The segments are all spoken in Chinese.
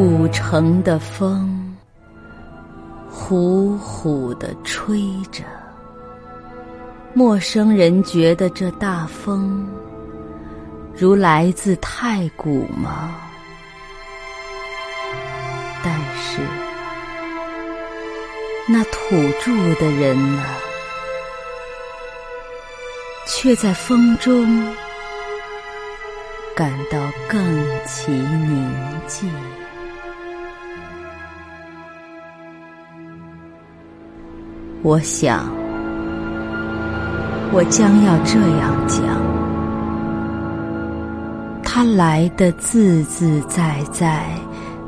古城的风，呼呼地吹着。陌生人觉得这大风，如来自太古吗？但是，那土著的人呢？却在风中感到更其宁静。我想，我将要这样讲：他来的自自在在，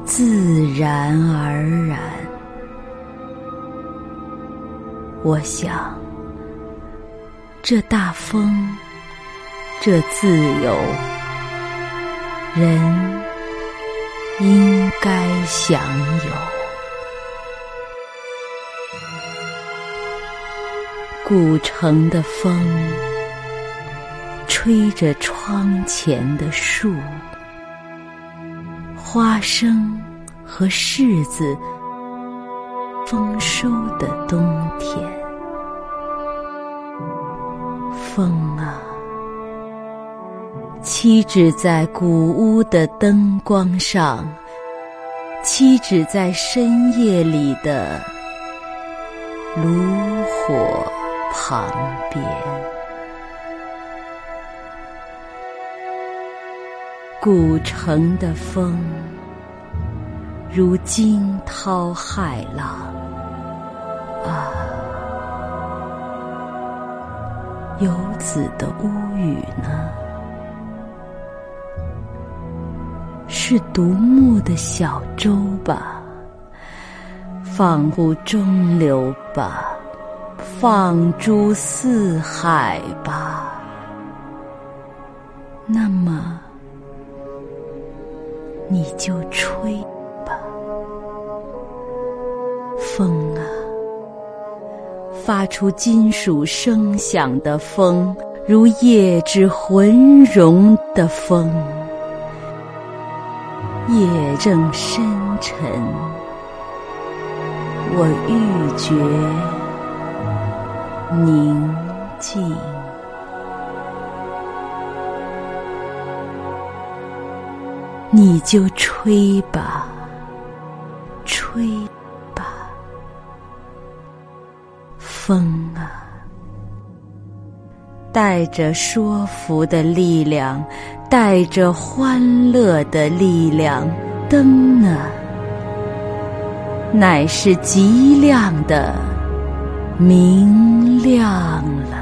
自然而然。我想。这大风，这自由，人应该享有。古城的风，吹着窗前的树，花生和柿子丰收的冬天。风啊，栖止在古屋的灯光上，栖止在深夜里的炉火旁边。古城的风，如惊涛骇浪，啊！游子的屋宇呢？是独木的小舟吧？放乎中流吧？放诸四海吧？那么，你就吹吧，风啊！发出金属声响的风，如夜之浑融的风。夜正深沉，我欲觉宁静。你就吹吧，吹吧。风啊，带着说服的力量，带着欢乐的力量，灯呢，乃是极亮的，明亮了。